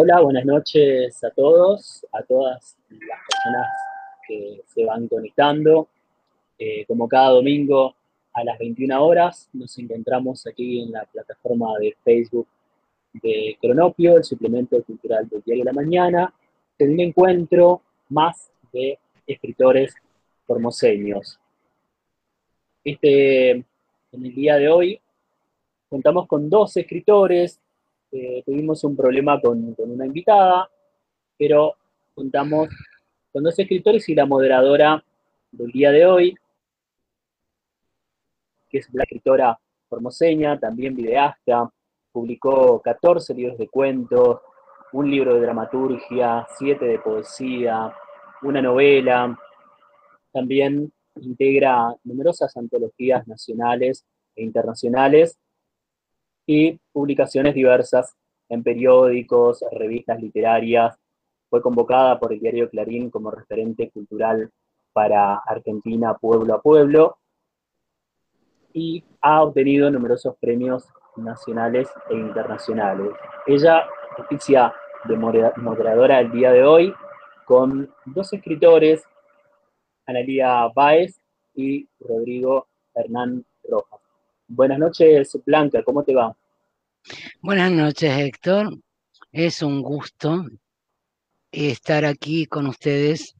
Hola, buenas noches a todos, a todas las personas que se van conectando. Eh, como cada domingo a las 21 horas nos encontramos aquí en la plataforma de Facebook de Cronopio, el suplemento cultural del Diario de la Mañana, en un encuentro más de escritores formoseños. Este, en el día de hoy contamos con dos escritores, tuvimos un problema con, con, una invitada, pero contamos con dos escritores y la moderadora del día de hoy, que es la escritora formoseña, también videasta, publicó 14 libros de cuentos, un libro de dramaturgia, siete de poesía, una novela, también integra numerosas antologías nacionales e internacionales y publicaciones diversas en periódicos, revistas literarias. Fue convocada por el diario Clarín como referente cultural para Argentina pueblo a pueblo y ha obtenido numerosos premios nacionales e internacionales. Ella oficia de moderadora el día de hoy con dos escritores, Analia Báez y Rodrigo Hernán Rojas. Buenas noches, Blanca, ¿cómo te va? Buenas noches, Héctor. Es un gusto estar aquí con ustedes.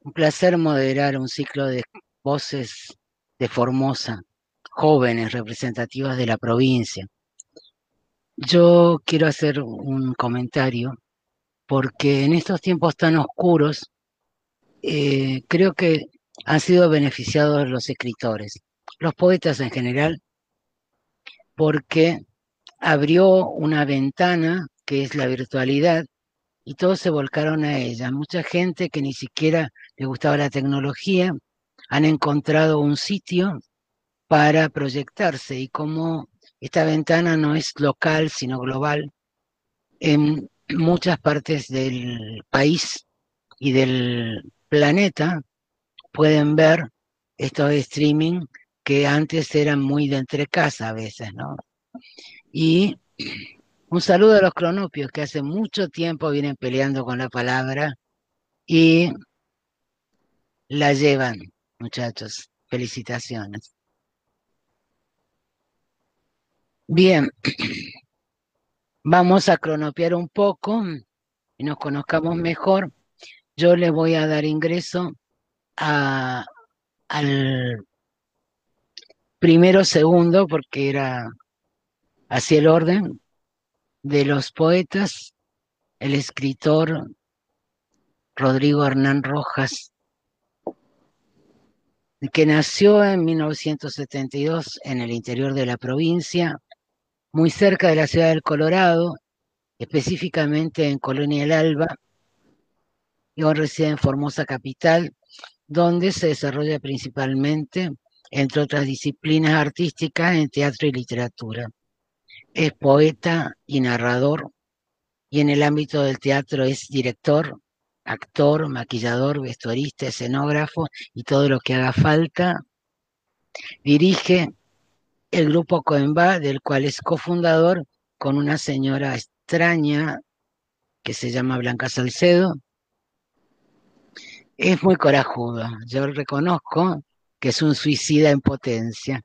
Un placer moderar un ciclo de voces de Formosa, jóvenes representativas de la provincia. Yo quiero hacer un comentario porque en estos tiempos tan oscuros eh, creo que han sido beneficiados los escritores, los poetas en general, porque abrió una ventana que es la virtualidad y todos se volcaron a ella. Mucha gente que ni siquiera le gustaba la tecnología han encontrado un sitio para proyectarse y como esta ventana no es local sino global, en muchas partes del país y del planeta pueden ver estos streaming que antes eran muy de entre casa a veces, ¿no? Y un saludo a los cronopios que hace mucho tiempo vienen peleando con la palabra y la llevan, muchachos. Felicitaciones. Bien, vamos a cronopiar un poco y nos conozcamos mejor. Yo le voy a dar ingreso a, al primero segundo, porque era así el orden de los poetas, el escritor Rodrigo Hernán Rojas, que nació en 1972 en el interior de la provincia, muy cerca de la ciudad del Colorado, específicamente en Colonia El Alba, y hoy reside en Formosa Capital, donde se desarrolla principalmente, entre otras disciplinas artísticas, en teatro y literatura. Es poeta y narrador, y en el ámbito del teatro es director, actor, maquillador, vestuarista, escenógrafo y todo lo que haga falta. Dirige el grupo Coemba, del cual es cofundador con una señora extraña que se llama Blanca Salcedo. Es muy corajudo, yo reconozco que es un suicida en potencia.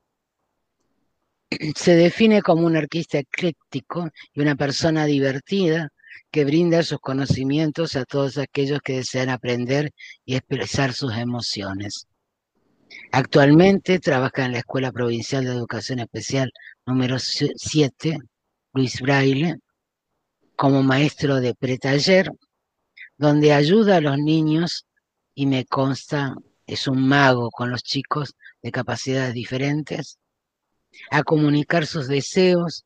Se define como un artista ecléctico y una persona divertida que brinda sus conocimientos a todos aquellos que desean aprender y expresar sus emociones. Actualmente trabaja en la Escuela Provincial de Educación Especial número 7, Luis Braille, como maestro de pretaller, donde ayuda a los niños y me consta es un mago con los chicos de capacidades diferentes, a comunicar sus deseos,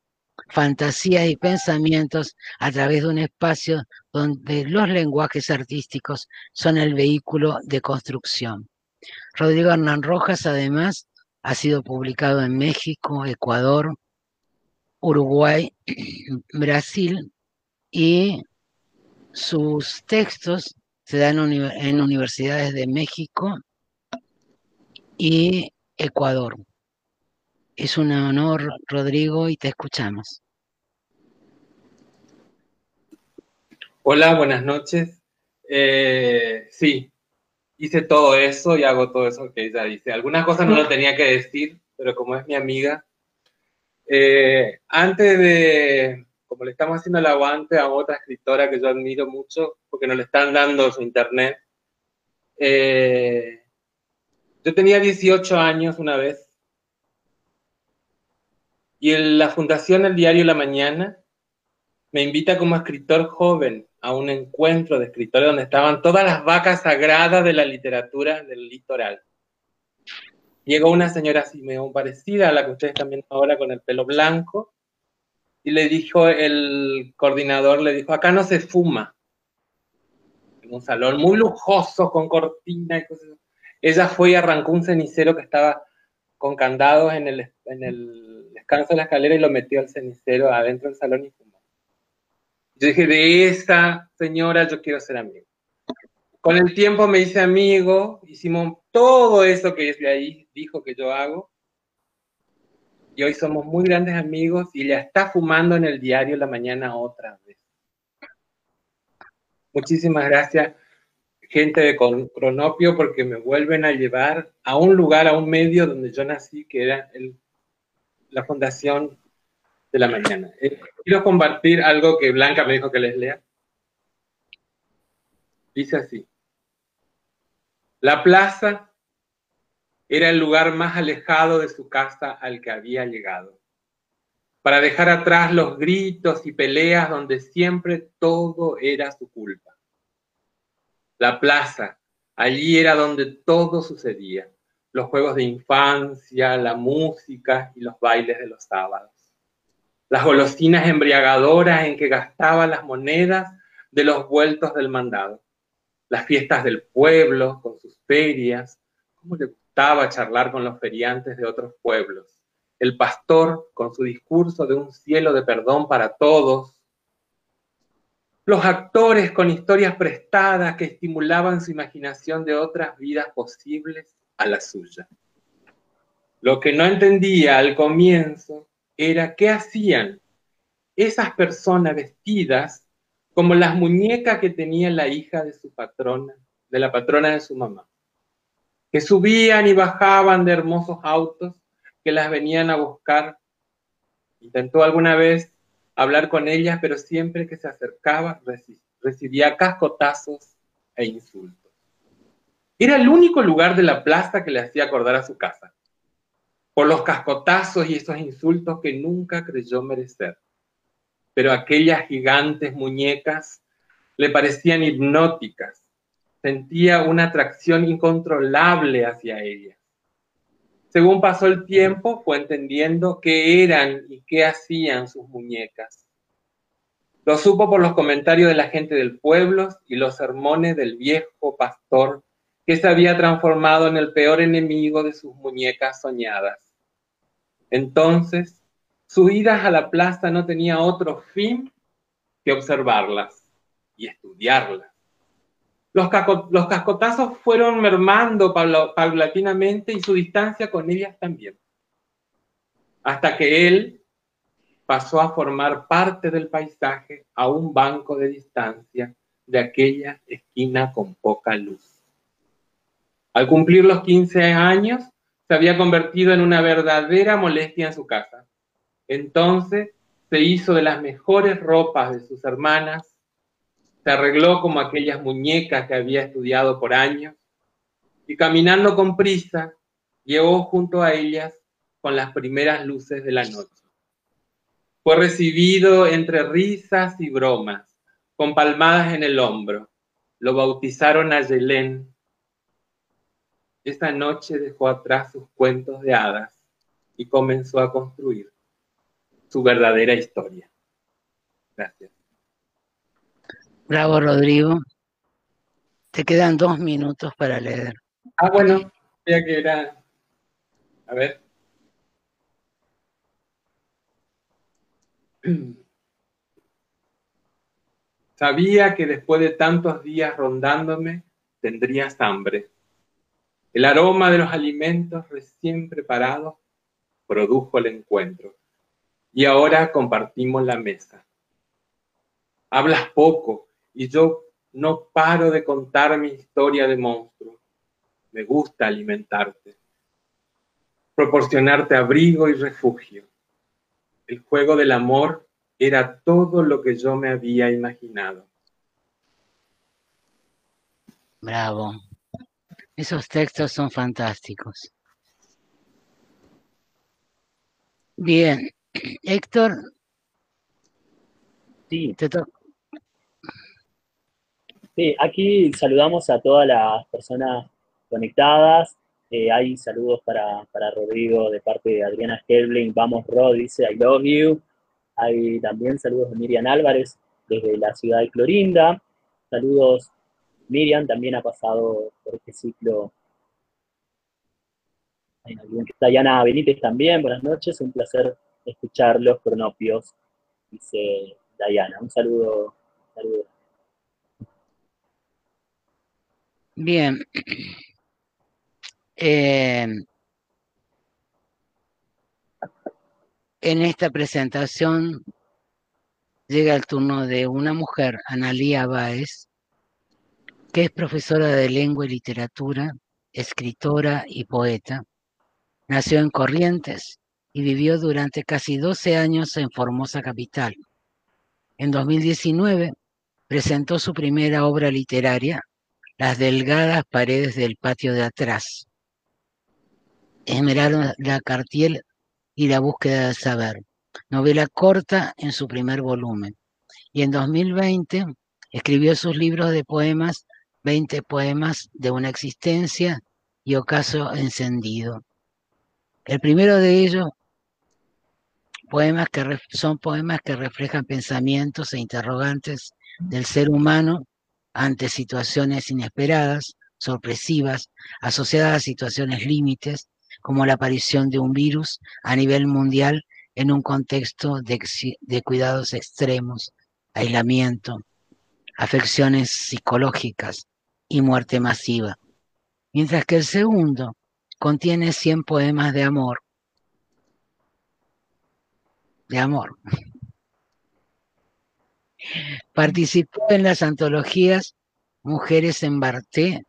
fantasías y pensamientos a través de un espacio donde los lenguajes artísticos son el vehículo de construcción. Rodrigo Hernán Rojas, además, ha sido publicado en México, Ecuador, Uruguay, Brasil y sus textos se dan en universidades de México y Ecuador. Es un honor, Rodrigo, y te escuchamos. Hola, buenas noches. Eh, sí, hice todo eso y hago todo eso que ella dice. Algunas cosas no lo tenía que decir, pero como es mi amiga, eh, antes de, como le estamos haciendo el aguante a otra escritora que yo admiro mucho, porque nos le están dando su internet, eh, yo tenía 18 años una vez y en la Fundación El Diario La Mañana me invita como escritor joven a un encuentro de escritores donde estaban todas las vacas sagradas de la literatura del litoral. Llegó una señora así medio parecida a la que ustedes están viendo ahora con el pelo blanco y le dijo, el coordinador le dijo, acá no se fuma. En un salón muy lujoso con cortina y cosas. Ella fue y arrancó un cenicero que estaba con candados en el, descanso de la escalera y lo metió al cenicero adentro del salón y fumó. Yo dije, de esa señora yo quiero ser amigo. Con el tiempo me hice amigo, hicimos todo eso que desde ahí dijo que yo hago. Y hoy somos muy grandes amigos y ella está fumando en el diario la mañana otra vez. Muchísimas gracias, gente de Cronopio, porque me vuelven a llevar a un lugar, a un medio donde yo nací, que era la Fundación de la Mañana. Eh, quiero compartir algo que Blanca me dijo que les lea. Dice así. La plaza era el lugar más alejado de su casa al que había llegado, para dejar atrás los gritos y peleas donde siempre todo era su culpa. La plaza, allí era donde todo sucedía, los juegos de infancia, la música y los bailes de los sábados. Las golosinas embriagadoras en que gastaba las monedas de los vueltos del mandado, las fiestas del pueblo con sus ferias, cómo le gustaba charlar con los feriantes de otros pueblos, el pastor con su discurso de un cielo de perdón para todos, los actores con historias prestadas que estimulaban su imaginación de otras vidas posibles a la suya. Lo que no entendía al comienzo era qué hacían esas personas vestidas como las muñecas que tenía la hija de su patrona, de la patrona de su mamá, que subían y bajaban de hermosos autos que las venían a buscar. Intentó alguna vez hablar con ellas, pero siempre que se acercaba recibía cascotazos e insultos. Era el único lugar de la plaza que le hacía acordar a su casa por los cascotazos y esos insultos que nunca creyó merecer. Pero aquellas gigantes muñecas le parecían hipnóticas. Sentía una atracción incontrolable hacia ellas. Según pasó el tiempo, fue entendiendo qué eran y qué hacían sus muñecas. Lo supo por los comentarios de la gente del pueblo y los sermones del viejo pastor que se había transformado en el peor enemigo de sus muñecas soñadas. Entonces, su ida a la plaza no tenía otro fin que observarlas y estudiarlas. Los, cascotazos fueron mermando paulatinamente y su distancia con ellas también, hasta que él pasó a formar parte del paisaje a un banco de distancia de aquella esquina con poca luz. Al cumplir los 15 años, se había convertido en una verdadera molestia en su casa. Entonces se hizo de las mejores ropas de sus hermanas, se arregló como aquellas muñecas que había estudiado por años y caminando con prisa llegó junto a ellas con las primeras luces de la noche. Fue recibido entre risas y bromas, con palmadas en el hombro. Lo bautizaron a Yelén esa noche dejó atrás sus cuentos de hadas y comenzó a construir su verdadera historia. Gracias. Bravo, Rodrigo. Te quedan dos minutos para leer. Ah, bueno, ya que era. A ver. Sabía que después de tantos días rondándome, tendrías hambre el aroma de los alimentos recién preparados produjo el encuentro y ahora compartimos la mesa. Hablas poco y yo no paro de contar mi historia de monstruo. Me gusta alimentarte, proporcionarte abrigo y refugio. El juego del amor era todo lo que yo me había imaginado. Bravo. Esos textos son fantásticos. Bien, Héctor. Sí. Te sí, aquí saludamos a todas las personas conectadas. Eh, hay saludos para, para, Rodrigo de parte de Adriana Helbling. Vamos, Rod, dice I love you. Hay también saludos de Miriam Álvarez desde la ciudad de Clorinda. Saludos, Miriam también ha pasado por este ciclo Dayana Benítez también, buenas noches, un placer escuchar los cronopios, dice Dayana. Un saludo. saludo. Bien. Eh, en esta presentación llega el turno de una mujer, Analía Báez, que es profesora de lengua y literatura, escritora y poeta Nació en Corrientes y vivió durante casi 12 años en Formosa Capital. En 2019 presentó su primera obra literaria, Las delgadas paredes del patio de atrás. Esmeralda Cartiel y la búsqueda del saber, novela corta en su primer volumen. Y en 2020 escribió sus libros de poemas, 20 poemas de una existencia y ocaso encendido. El primero de ellos, poemas que son poemas que reflejan pensamientos e interrogantes del ser humano ante situaciones inesperadas, sorpresivas, asociadas a situaciones límites, como la aparición de un virus a nivel mundial en un contexto de, cuidados extremos, aislamiento, afecciones psicológicas y muerte masiva. Mientras que el segundo contiene 100 poemas de amor. De amor. Participó en las antologías Mujeres en Barté,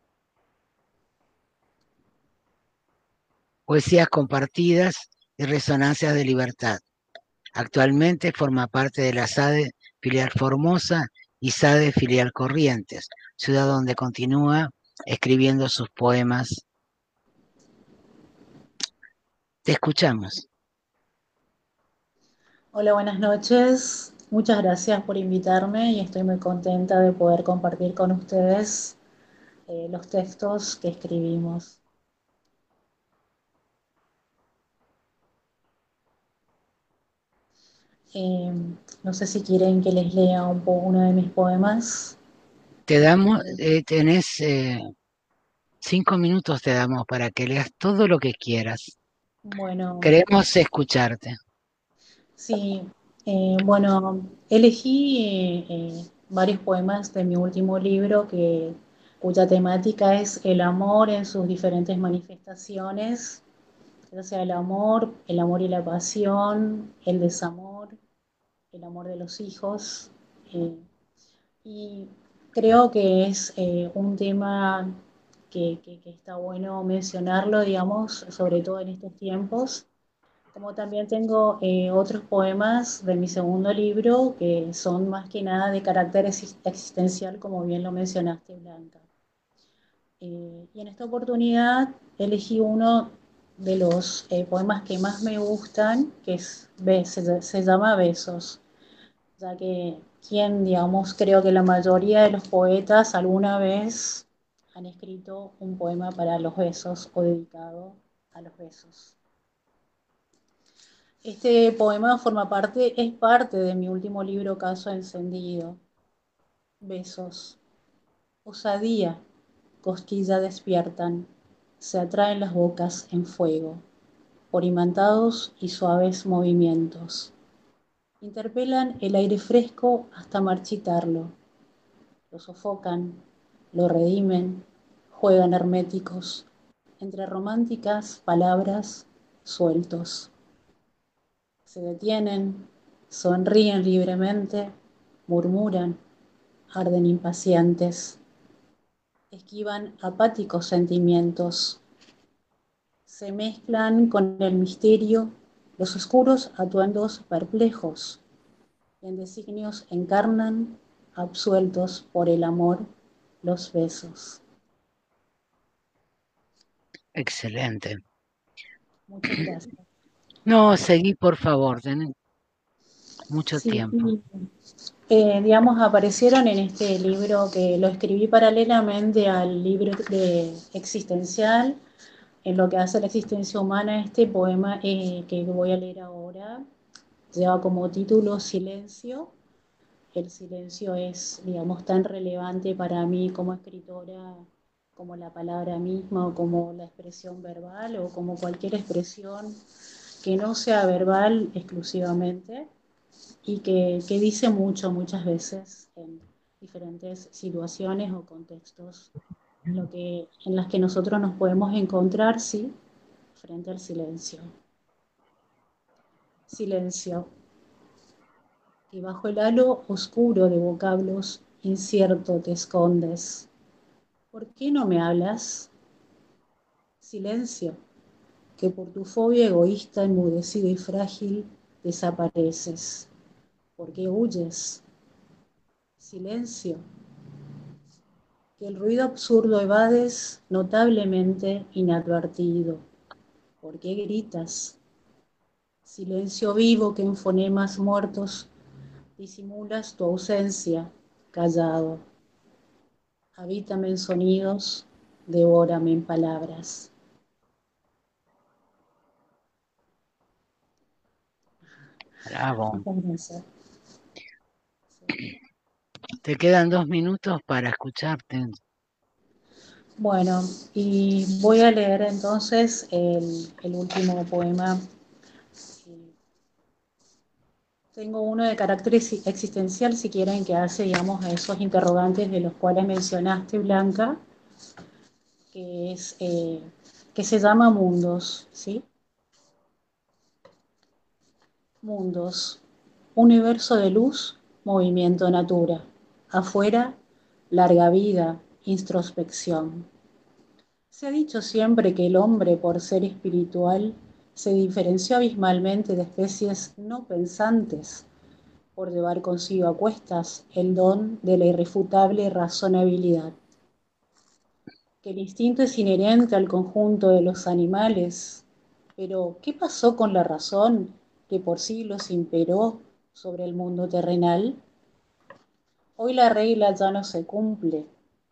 Poesías Compartidas y Resonancias de Libertad. Actualmente forma parte de la SADE filial Formosa y SADE filial Corrientes, ciudad donde continúa escribiendo sus poemas te escuchamos. Hola, buenas noches. Muchas gracias por invitarme y estoy muy contenta de poder compartir con ustedes eh, los textos que escribimos. Eh, no sé si quieren que les lea un uno de mis poemas. Te damos, eh, tenés cinco minutos, te damos para que leas todo lo que quieras. Bueno. Queremos escucharte. Sí, eh, bueno, elegí eh, varios poemas de mi último libro que, cuya temática es el amor en sus diferentes manifestaciones, o sea, el amor, el amor y la pasión, el desamor, el amor de los hijos. Eh, y creo que es un tema que, está bueno mencionarlo, digamos, sobre todo en estos tiempos. Como también tengo eh, otros poemas de mi segundo libro que son más que nada de carácter existencial, como bien lo mencionaste, Blanca. Eh, y en esta oportunidad elegí uno de los eh, poemas que más me gustan, que es, se, se llama Besos, ya que quien, digamos, creo que la mayoría de los poetas alguna vez han escrito un poema para los besos o dedicado a los besos. Este poema forma parte, es parte de mi último libro Caso Encendido. Besos. Osadía, cosquilla despiertan, se atraen las bocas en fuego, por imantados y suaves movimientos. Interpelan el aire fresco hasta marchitarlo, lo sofocan, lo redimen, juegan herméticos, entre románticas palabras sueltos. Se detienen, sonríen libremente, murmuran, arden impacientes, esquivan apáticos sentimientos, se mezclan con el misterio los oscuros atuendos perplejos, en designios encarnan, absueltos por el amor, los besos. Excelente. Muchas gracias. No, seguí por favor, ten mucho Sí, tiempo. eh, digamos, aparecieron en este libro que lo escribí paralelamente al libro de existencial, en lo que hace la existencia humana, este poema eh, que voy a leer ahora lleva como título Silencio. El silencio es, digamos, tan relevante para mí como escritora como la palabra misma o como la expresión verbal o como cualquier expresión que no sea verbal exclusivamente y que, que dice mucho muchas veces en diferentes situaciones o contextos lo que, en las que nosotros nos podemos encontrar, sí, frente al silencio. Silencio. Y bajo el halo oscuro de vocablos incierto te escondes. ¿Por qué no me hablas? Silencio, que por tu fobia egoísta, enmudecido y frágil, desapareces. ¿Por qué huyes? Silencio, que el ruido absurdo evades notablemente inadvertido. ¿Por qué gritas? Silencio vivo que en fonemas muertos disimulas tu ausencia, callado. Habítame en sonidos, devórame en palabras. Bravo. Muchas gracias. Te quedan dos minutos para escucharte. Bueno, y voy a leer entonces el, el último poema. Tengo uno de carácter ex- existencial, si quieren, que hace, digamos, esos interrogantes de los cuales mencionaste, Blanca, que es eh, que se llama Mundos, ¿sí? Mundos, universo de luz, movimiento natura. Afuera, larga vida, introspección. Se ha dicho siempre que el hombre, por ser espiritual, se diferenció abismalmente de especies no pensantes, por llevar consigo a cuestas el don de la irrefutable razonabilidad. Que el instinto es inherente al conjunto de los animales, pero ¿qué pasó con la razón que por siglos imperó sobre el mundo terrenal? Hoy la regla ya no se cumple.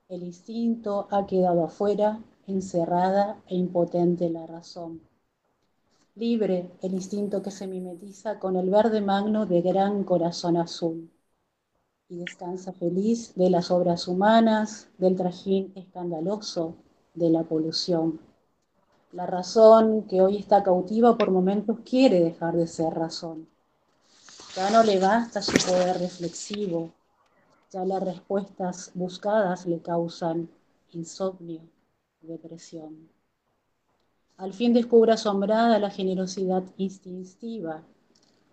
El instinto ha quedado afuera, encerrada e impotente la razón. Libre el instinto que se mimetiza con el verde magno de gran corazón azul y descansa feliz de las obras humanas, del trajín escandaloso, de la polución. La razón que hoy está cautiva por momentos quiere dejar de ser razón. Ya no le basta su poder reflexivo, ya las respuestas buscadas le causan insomnio, depresión. Al fin descubre asombrada la generosidad instintiva,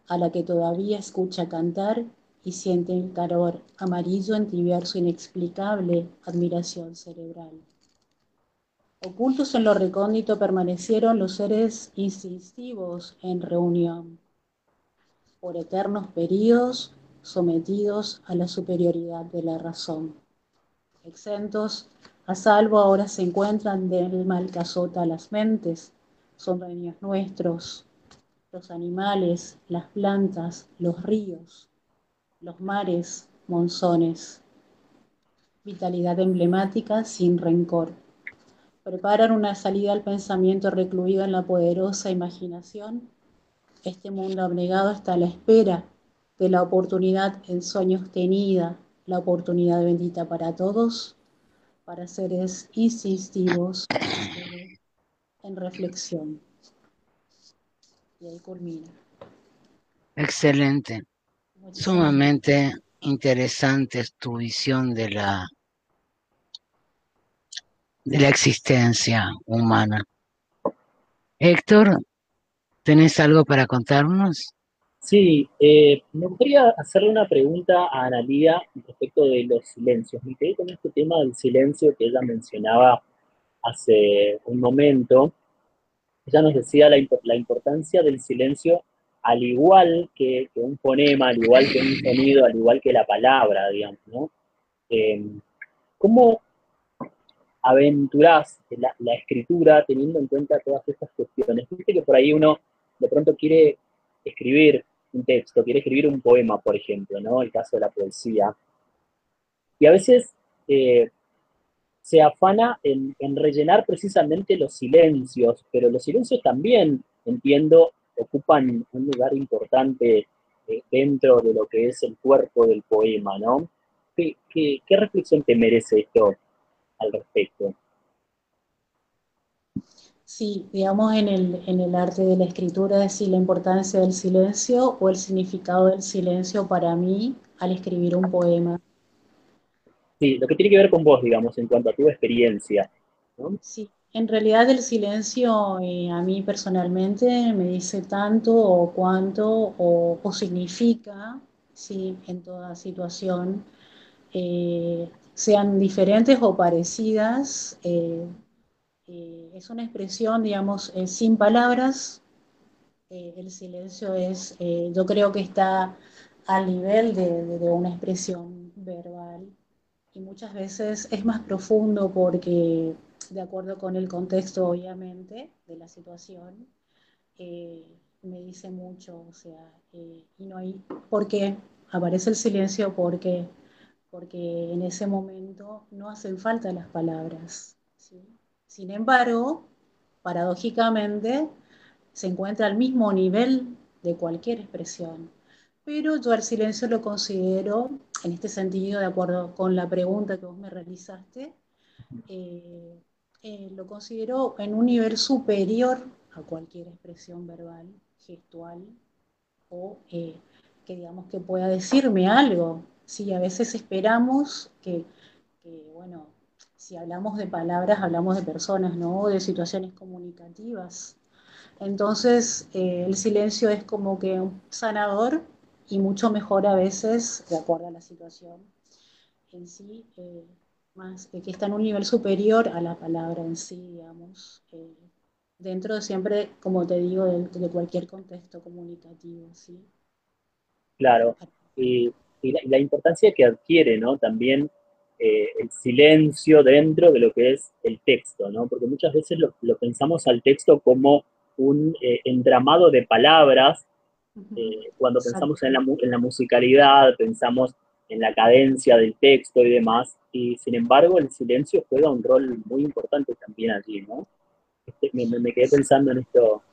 a la que todavía escucha cantar y siente el calor amarillo entibiar su inexplicable admiración cerebral. Ocultos en lo recóndito permanecieron los seres instintivos en reunión, por eternos períodos sometidos a la superioridad de la razón. Exentos, a salvo ahora se encuentran del mal que azota las mentes, son dueños nuestros, los animales, las plantas, los ríos, los mares, monzones. Vitalidad emblemática sin rencor. Preparan una salida al pensamiento recluido en la poderosa imaginación. Este mundo abnegado está a la espera de la oportunidad en sueños tenida, la oportunidad bendita para todos, para seres instintivos en reflexión. Y ahí culmina. Excelente. Sumamente interesante es tu visión de la de la existencia humana. Héctor, ¿tenés algo para contarnos? Sí, eh, me gustaría hacerle una pregunta a Analía respecto de los silencios. Me quedé con este tema del silencio que ella mencionaba hace un momento. Ella nos decía la, importancia del silencio al igual que, un fonema, al igual que un sonido, al igual que la palabra, digamos, ¿no? Eh, ¿Cómo aventurás la, la, escritura teniendo en cuenta todas estas cuestiones? Viste que por ahí uno de pronto quiere escribir un texto, quiere escribir un poema, por ejemplo, ¿no? El caso de la poesía. Y a veces eh, se afana en, rellenar precisamente los silencios, pero los silencios también, entiendo, ocupan un lugar importante eh, dentro de lo que es el cuerpo del poema, ¿no? ¿Qué, qué reflexión te merece esto al respecto? Sí, digamos en el, en el arte de la escritura, es decir, la importancia del silencio o el significado del silencio para mí al escribir un poema. Sí, lo que tiene que ver con vos, digamos, en cuanto a tu experiencia. Sí, en realidad el silencio eh, a mí personalmente me dice tanto o cuánto o, significa, sí, en toda situación, eh, sean diferentes o parecidas. Eh, eh, es una expresión, digamos, eh, sin palabras. El silencio es, yo creo que está al nivel de, una expresión verbal y muchas veces es más profundo porque, de acuerdo con el contexto, obviamente, de la situación, me dice mucho, o sea, y no hay, ¿por qué? Aparece el silencio porque, porque en ese momento no hacen falta las palabras, ¿sí? Sin embargo, paradójicamente, se encuentra al mismo nivel de cualquier expresión. Pero yo el silencio lo considero, en este sentido, de acuerdo con la pregunta que vos me realizaste, eh, eh, lo considero en un nivel superior a cualquier expresión verbal, gestual o eh, que digamos que pueda decirme algo. Sí, a veces esperamos que, que bueno, si hablamos de palabras, hablamos de personas, ¿no? De situaciones comunicativas. Entonces, eh, el silencio es como que un sanador y mucho mejor a veces, de acuerdo a la situación en sí, eh, más que está en un nivel superior a la palabra en sí, digamos, eh, dentro de siempre, como te digo, de, cualquier contexto comunicativo, ¿sí? Claro, y, la, y la importancia que adquiere, ¿no? También eh, el silencio dentro de lo que es el texto, ¿no? Porque muchas veces lo, pensamos al texto como un eh, entramado de palabras, eh, cuando pensamos en la, en la, musicalidad, pensamos en la cadencia del texto y demás, y sin embargo el silencio juega un rol muy importante también allí, ¿no? Este, me, quedé pensando en esto,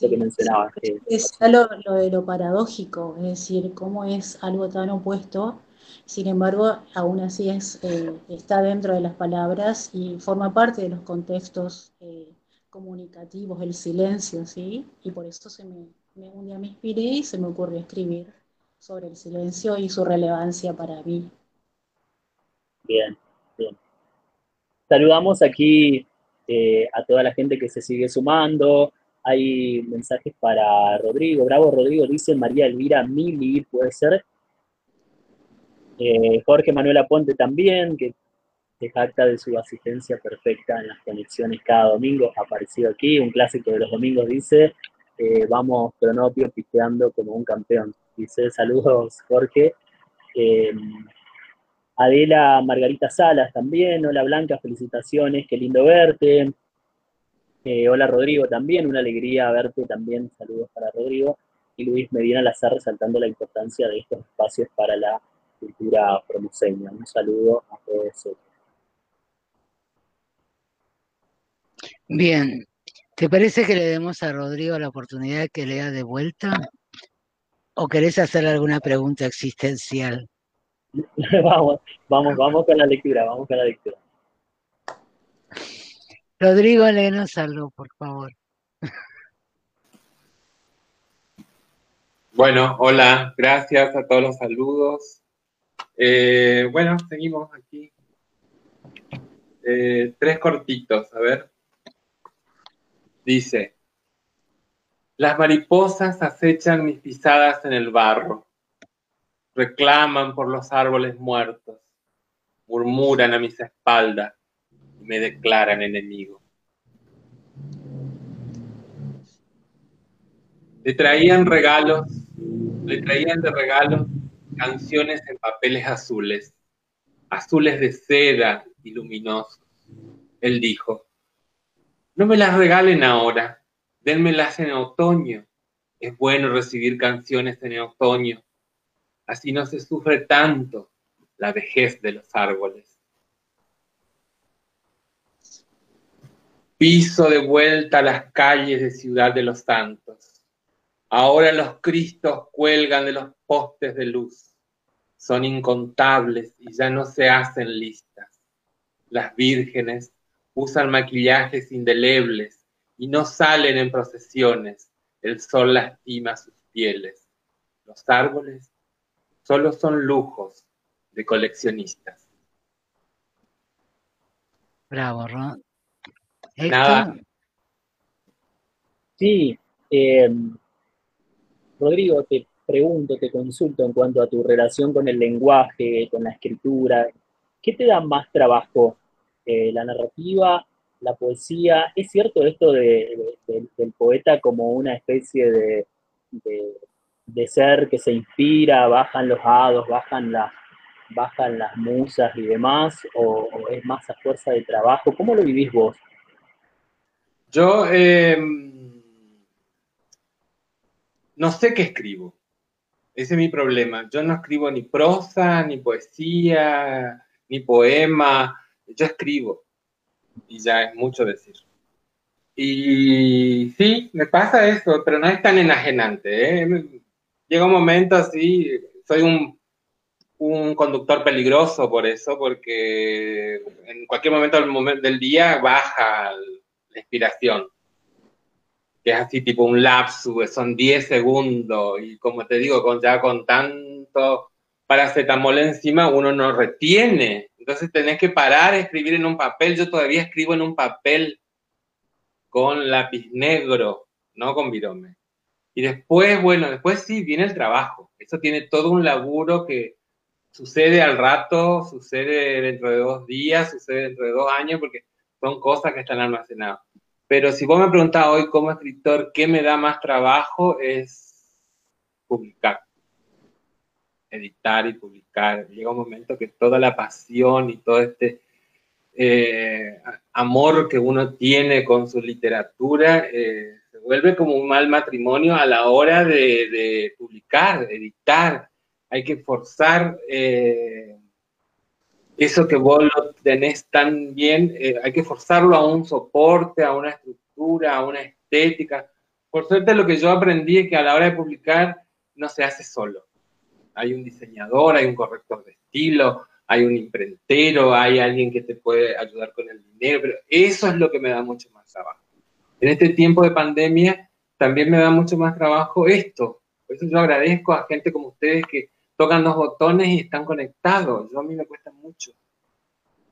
que mencionabas. es lo, lo de lo paradójico, es decir, cómo es algo tan opuesto sin embargo, aún así es, eh, está dentro de las palabras y forma parte de los contextos eh, comunicativos, el silencio, ¿sí? Y por eso se me, un día me inspiré y se me ocurrió escribir sobre el silencio y su relevancia para mí. Bien, bien. Saludamos aquí eh, a toda la gente que se sigue sumando. Hay mensajes para Rodrigo. Bravo, Rodrigo, dice María Elvira Mili, puede ser. Eh, Jorge Manuel Aponte también, que se jacta de su asistencia perfecta en las conexiones cada domingo, ha aparecido aquí, un clásico de los domingos dice, eh, vamos Cronopio pisteando como un campeón. Dice, saludos Jorge. Eh, Adela Margarita Salas también, hola Blanca, felicitaciones, qué lindo verte. Hola Rodrigo también, una alegría verte también, saludos para Rodrigo. Y Luis Medina Lazar resaltando la importancia de estos espacios para la cultura promoseña. Un saludo a todos. Bien, ¿te parece que le demos a Rodrigo la oportunidad de que lea de vuelta? ¿O querés hacer alguna pregunta existencial? vamos, vamos, vamos con la lectura, vamos con la lectura. Rodrigo, léenos algo, por favor. Bueno, hola, gracias a todos los saludos. Eh, bueno, seguimos aquí. Eh, tres cortitos, a ver. Dice, Las mariposas acechan mis pisadas en el barro, reclaman por los árboles muertos, murmuran a mis espaldas me declaran enemigo. Le traían regalos, le traían de regalo canciones en papeles azules, azules de seda y luminosos. Él dijo, no me las regalen ahora, denmelas en otoño. Es bueno recibir canciones en otoño. Así no se sufre tanto la vejez de los árboles. Piso de vuelta las calles de Ciudad de los Santos. Ahora los cristos cuelgan de los postes de luz. Son incontables y ya no se hacen listas. Las vírgenes usan maquillajes indelebles y no salen en procesiones. El sol lastima sus pieles. Los árboles solo son lujos de coleccionistas. Bravo, Ron. Nada. Sí, eh, Rodrigo, te pregunto, te consulto en cuanto a tu relación con el lenguaje, con la escritura. ¿Qué te da más trabajo? Eh, ¿La narrativa, la poesía? ¿Es cierto esto de, de, del poeta como una especie de, de, ser que se inspira, bajan los hados, bajan, la, bajan las musas y demás? ¿O, o es más a fuerza de trabajo? ¿Cómo lo vivís vos? Yo eh, no sé qué escribo. Ese es mi problema. Yo no escribo ni prosa, ni poesía, ni poema. Yo escribo. Y ya es mucho decir. Y sí, me pasa eso, pero no es tan enajenante. ¿eh? Llega un momento así, soy un, un, conductor peligroso por eso, porque en cualquier momento del día baja la inspiración que es así tipo un lapsus, son 10 segundos, y como te digo, con, ya con tanto paracetamol encima, uno no retiene. Entonces tenés que parar, escribir en un papel. Yo todavía escribo en un papel con lápiz negro, no con virome. Y después, bueno, después sí viene el trabajo. Eso tiene todo un laburo que sucede al rato, sucede dentro de dos días, sucede dentro de dos años, porque son cosas que están almacenadas. Pero si vos me preguntás hoy como escritor qué me da más trabajo es publicar, editar y publicar. Llega un momento que toda la pasión y todo este eh, amor que uno tiene con su literatura eh, se vuelve como un mal matrimonio a la hora de, de publicar, editar. Hay que forzar eh, eso que vos lo tenés tan bien, eh, hay que forzarlo a un soporte, a una estructura, a una estética. Por suerte lo que yo aprendí es que a la hora de publicar no se hace solo. Hay un diseñador, hay un corrector de estilo, hay un imprentero, hay alguien que te puede ayudar con el dinero, pero eso es lo que me da mucho más trabajo. En este tiempo de pandemia también me da mucho más trabajo esto. Por eso yo agradezco a gente como ustedes que tocan dos botones y están conectados. Yo a mí me cuesta mucho.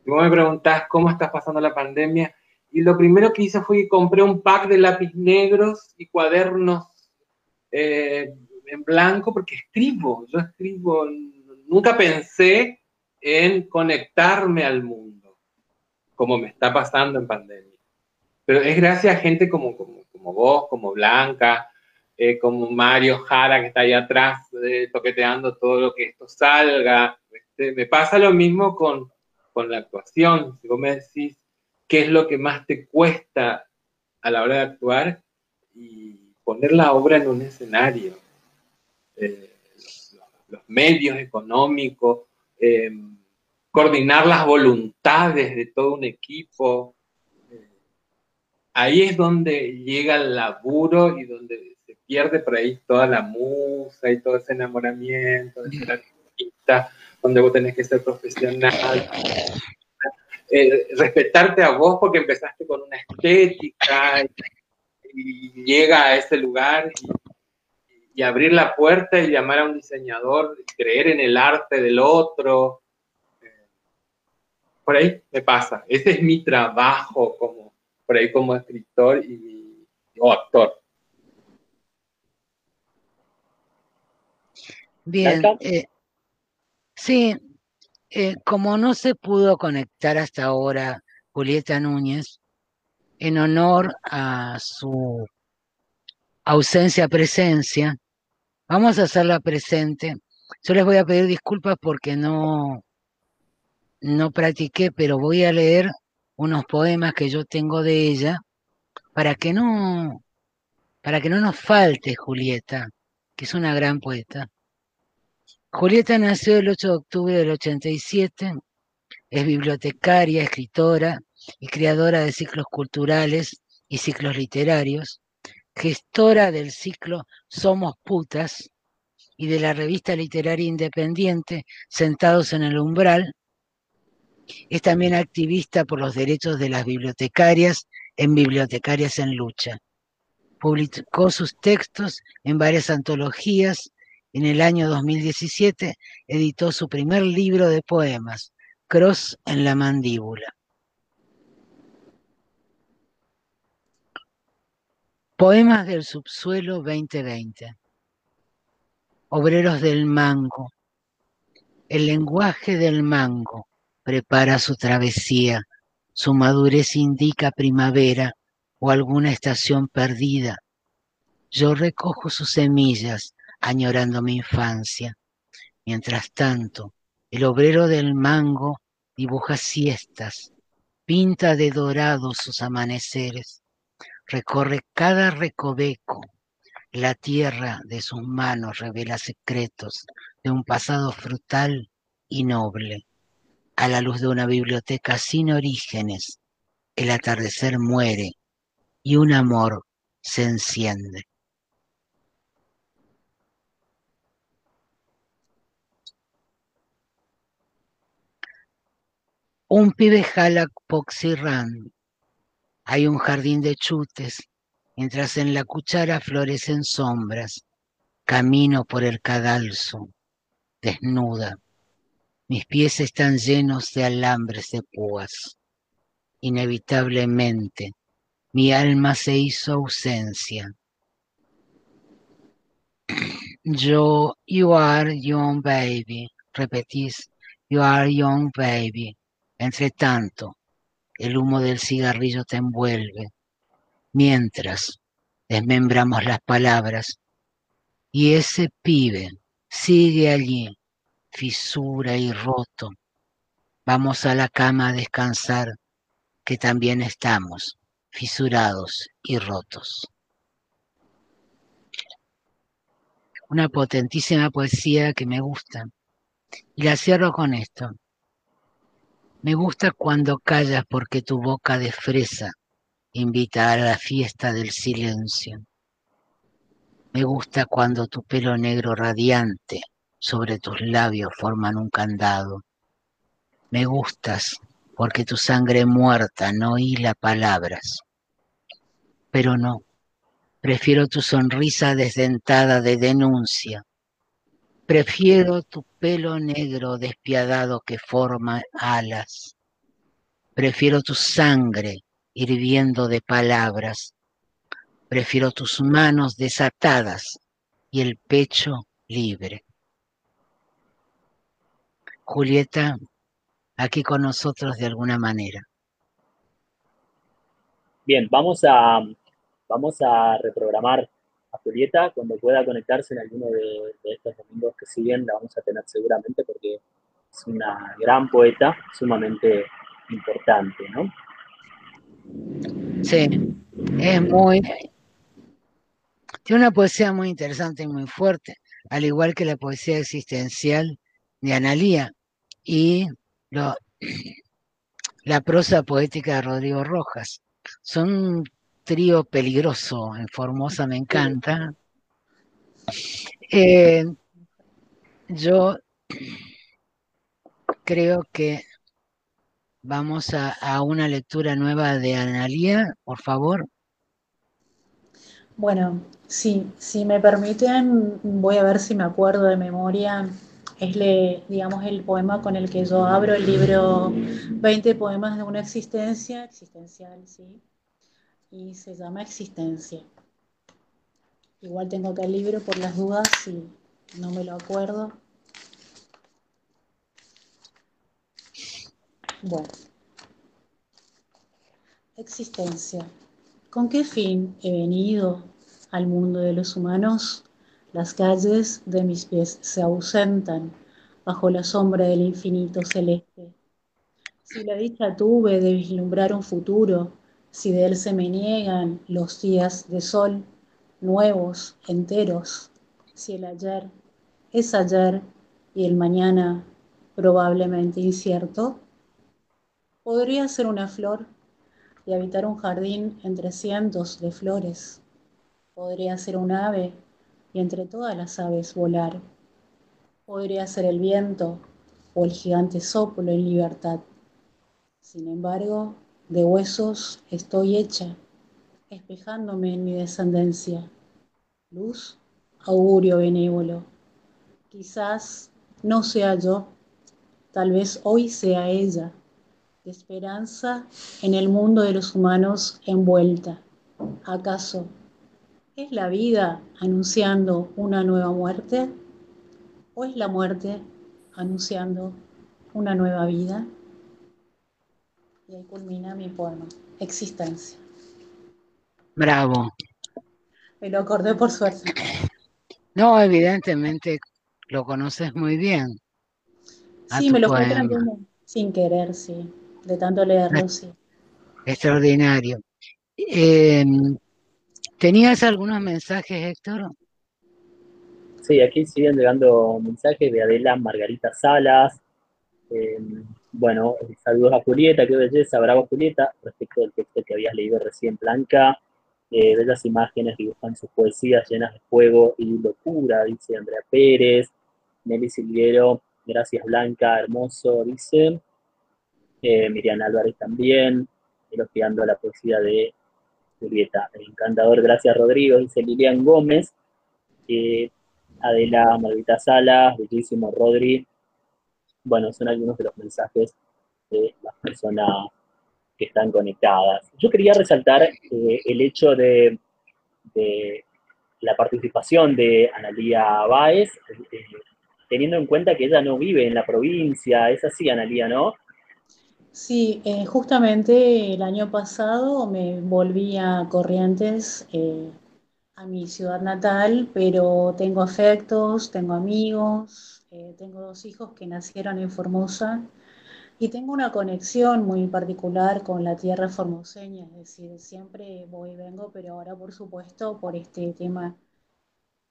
Y vos me preguntás cómo estás pasando la pandemia. Y lo primero que hice fue que compré un pack de lápiz negros y cuadernos eh, en blanco porque escribo. Yo escribo. Nunca pensé en conectarme al mundo como me está pasando en pandemia. Pero es gracias a gente como, como, como vos, como Blanca, eh, como Mario Jara que está ahí atrás eh, toqueteando todo lo que esto salga. Este, me pasa lo mismo con, con la actuación. Si vos me decís qué es lo que más te cuesta a la hora de actuar y poner la obra en un escenario, eh, los, medios económicos, coordinar las voluntades de todo un equipo. Ahí es donde llega el laburo y donde pierde por ahí toda la musa y todo ese enamoramiento de ser artista, donde vos tenés que ser profesional. Eh, respetarte a vos porque empezaste con una estética y, llega a ese lugar y, abrir la puerta y llamar a un diseñador, creer en el arte del otro. Eh, por ahí me pasa. Ese es mi trabajo como, por ahí como escritor y, o actor. Bien, eh, sí, eh, como no se pudo conectar hasta ahora Julieta Núñez, en honor a su ausencia-presencia, vamos a hacerla presente. Yo les voy a pedir disculpas porque no, no practiqué, pero voy a leer unos poemas que yo tengo de ella para que no, para que no nos falte Julieta, que es una gran poeta. Julieta nació el 8 de octubre del 87, es bibliotecaria, escritora y creadora de ciclos culturales y ciclos literarios, gestora del ciclo Somos Putas y de la revista literaria independiente Sentados en el Umbral. Es también activista por los derechos de las bibliotecarias en Bibliotecarias en Lucha. Publicó sus textos en varias antologías en el año 2017 editó su primer libro de poemas, Cross en la mandíbula. Poemas del subsuelo 2020. Obreros del mango. El lenguaje del mango prepara su travesía. Su madurez indica primavera o alguna estación perdida. Yo recojo sus semillas añorando mi infancia. Mientras tanto, el obrero del mango dibuja siestas, pinta de dorado sus amaneceres, recorre cada recoveco, la tierra de sus manos revela secretos de un pasado frutal y noble. A la luz de una biblioteca sin orígenes, el atardecer muere y un amor se enciende. Un pibe jala poxirrán. Hay un jardín de chutes, mientras en la cuchara florecen sombras. Camino por el cadalso, desnuda. Mis pies están llenos de alambres de púas. Inevitablemente, mi alma se hizo ausencia. Yo, you are young baby, repetís, you are young baby. Entre tanto, el humo del cigarrillo te envuelve, mientras desmembramos las palabras, y ese pibe sigue allí, fisura y roto. Vamos a la cama a descansar, que también estamos fisurados y rotos. Una potentísima poesía que me gusta. Y la cierro con esto. Me gusta cuando callas porque tu boca de fresa invita a la fiesta del silencio. Me gusta cuando tu pelo negro radiante sobre tus labios forman un candado. Me gustas porque tu sangre muerta no hila palabras. Pero no, prefiero tu sonrisa desdentada de denuncia Prefiero tu pelo negro despiadado que forma alas. Prefiero tu sangre hirviendo de palabras. Prefiero tus manos desatadas y el pecho libre. Julieta, aquí con nosotros de alguna manera. Bien, vamos a, vamos a reprogramar a Julieta cuando pueda conectarse en alguno de, estos domingos que siguen, la vamos a tener seguramente porque es una gran poeta, sumamente importante, ¿no? Sí, es muy... Tiene una poesía muy interesante y muy fuerte, al igual que la poesía existencial de Analía y lo, la prosa poética de Rodrigo Rojas. Son trío peligroso en Formosa, me encanta. Eh, yo creo que vamos a, una lectura nueva de Analía, por favor. Bueno, sí, si me permiten, voy a ver si me acuerdo de memoria. Es, le, digamos, el poema con el que yo abro el libro 20 poemas de una existencia, existencial, sí, y se llama Existencia. Igual tengo acá el libro por las dudas si, no me lo acuerdo. Bueno. Existencia. ¿Con qué fin he venido al mundo de los humanos? Las calles de mis pies se ausentan bajo la sombra del infinito celeste. Si la dicha tuve de vislumbrar un futuro, si de él se me niegan los días de sol, nuevos, enteros, si el ayer es ayer y el mañana probablemente incierto, podría ser una flor y habitar un jardín entre cientos de flores. Podría ser un ave y entre todas las aves volar. Podría ser el viento o el gigante soplo en libertad. Sin embargo, de huesos estoy hecha, espejándome en mi descendencia. Luz, augurio benévolo. Quizás no sea yo, tal vez hoy sea ella de esperanza en el mundo de los humanos envuelta. ¿Acaso es la vida anunciando una nueva muerte? ¿O es la muerte anunciando una nueva vida? Y ahí culmina mi poema, Existencia. Bravo. Me lo acordé por suerte. No, evidentemente lo conoces muy bien. Sí, me lo fui aprendiendo sin querer, sí de tanto leerlo, sí. Extraordinario. Em, ¿Tenías algunos mensajes, Héctor? Sí, aquí siguen llegando mensajes de Adela Margarita Salas. Em, bueno, saludos a Julieta, qué belleza, bravo Julieta, respecto del texto que habías leído recién, Blanca. Eh, bellas imágenes dibujan sus poesías llenas de fuego y locura, dice Andrea Pérez. Nelly Silviero, gracias Blanca, hermoso, dice. Eh, Miriam Álvarez también, elogiando la poesía de Julieta. encantador, gracias Rodrigo, dice Lilian Gómez. Eh, Adela Margarita Salas, bellísimo Rodri. Bueno, son algunos de los mensajes de las personas que están conectadas. Yo quería resaltar eh, el hecho de, la participación de Analía Báez, teniendo en cuenta que ella no vive en la provincia, es así, Analía, ¿no? Sí, eh, justamente el año pasado me volví a Corrientes, eh, a mi ciudad natal, pero tengo afectos, tengo amigos, eh, tengo dos hijos que nacieron en Formosa y tengo una conexión muy particular con la tierra formoseña, es decir, siempre voy y vengo, pero ahora por supuesto por este tema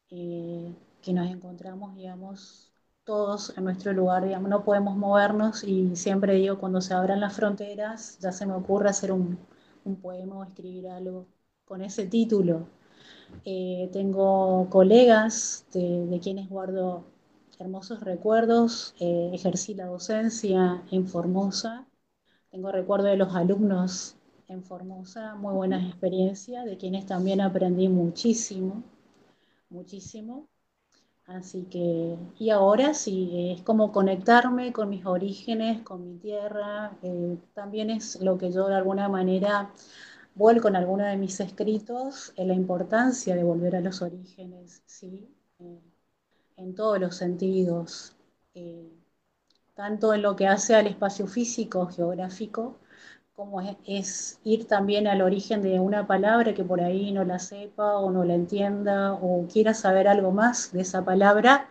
que nos encontramos, digamos, todos en nuestro lugar, digamos, no podemos movernos y siempre digo, cuando se abran las fronteras, ya se me ocurre hacer un, poema o escribir algo con ese título. Eh, tengo colegas de, quienes guardo hermosos recuerdos, eh, ejercí la docencia en Formosa, tengo recuerdo de los alumnos en Formosa, muy buenas experiencias, de quienes también aprendí muchísimo, muchísimo. Así que, y ahora sí, es como conectarme con mis orígenes, con mi tierra. Eh, también es lo que yo de alguna manera vuelco en alguno de mis escritos, en la importancia de volver a los orígenes, ¿sí? Eh, en todos los sentidos, eh, tanto en lo que hace al espacio físico, geográfico, como es, ir también al origen de una palabra que por ahí no la sepa o no la entienda o quiera saber algo más de esa palabra,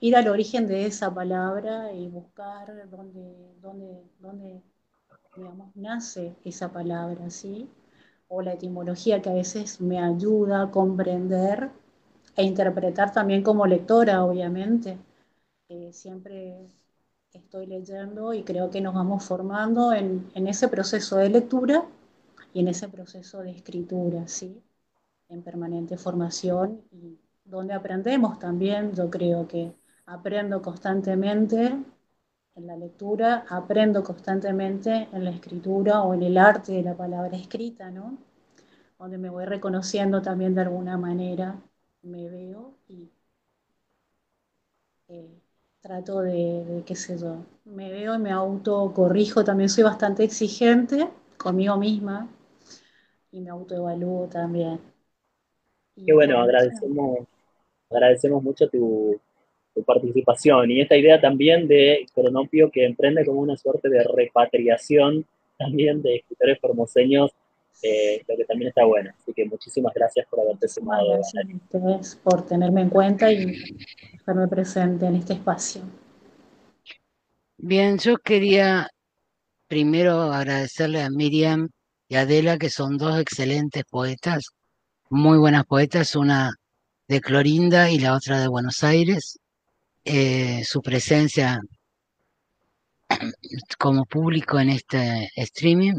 ir al origen de esa palabra y buscar dónde, dónde, dónde digamos, nace esa palabra, ¿sí? O la etimología que a veces me ayuda a comprender e interpretar también como lectora, obviamente. Eh, siempre estoy leyendo y creo que nos vamos formando en, ese proceso de lectura y en ese proceso de escritura, ¿sí? En permanente formación y donde aprendemos también, yo creo que aprendo constantemente en la lectura, aprendo constantemente en la escritura o en el arte de la palabra escrita, ¿no? Donde me voy reconociendo también de alguna manera, me veo y eh, trato de, qué sé yo, me veo y me autocorrijo, también soy bastante exigente conmigo misma y me autoevalúo también. Qué bueno, agradecemos, agradecemos mucho tu, participación y esta idea también de Cronopio que emprende como una suerte de repatriación también de escritores formoseños, eh, lo que también está bueno. Así que muchísimas gracias por haberte sumado. Gracias a ustedes por tenerme en cuenta y estarme presente en este espacio. Bien, yo quería primero agradecerle a Miriam y Adela, que son dos excelentes poetas, muy buenas poetas, una de Clorinda y la otra de Buenos Aires. Eh, su presencia como público en este streaming.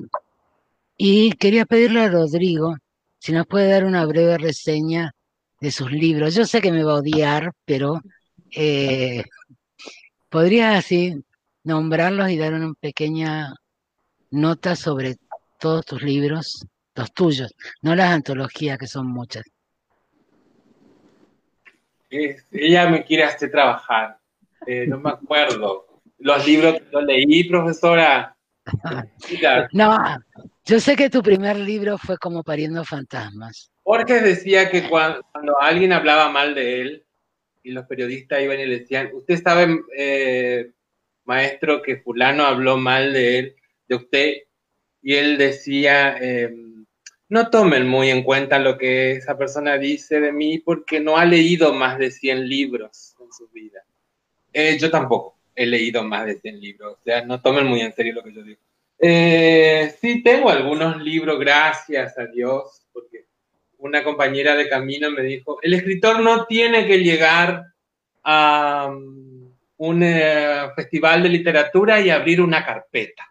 Y quería pedirle a Rodrigo si nos puede dar una breve reseña de sus libros. Yo sé que me va a odiar, pero eh, podría así nombrarlos y dar una pequeña nota sobre todos tus libros, los tuyos, no las antologías que son muchas. ella me quiere hacer trabajar, eh, no me acuerdo. Los libros que yo leí, profesora. no, yo sé que tu primer libro fue como Pariendo Fantasmas. Jorge decía que cuando, alguien hablaba mal de él y los periodistas iban y le decían, usted sabe, eh, maestro, que fulano habló mal de él, de usted, y él decía, em, no tomen muy en cuenta lo que esa persona dice de mí porque no ha leído más de 100 libros en su vida. Eh, yo tampoco he leído más de 100 libros, o sea, no tomen muy en serio lo que yo digo. Eh, sí, tengo algunos libros, gracias a Dios, porque una compañera de camino me dijo, el escritor no tiene que llegar a um, un eh, festival de literatura y abrir una carpeta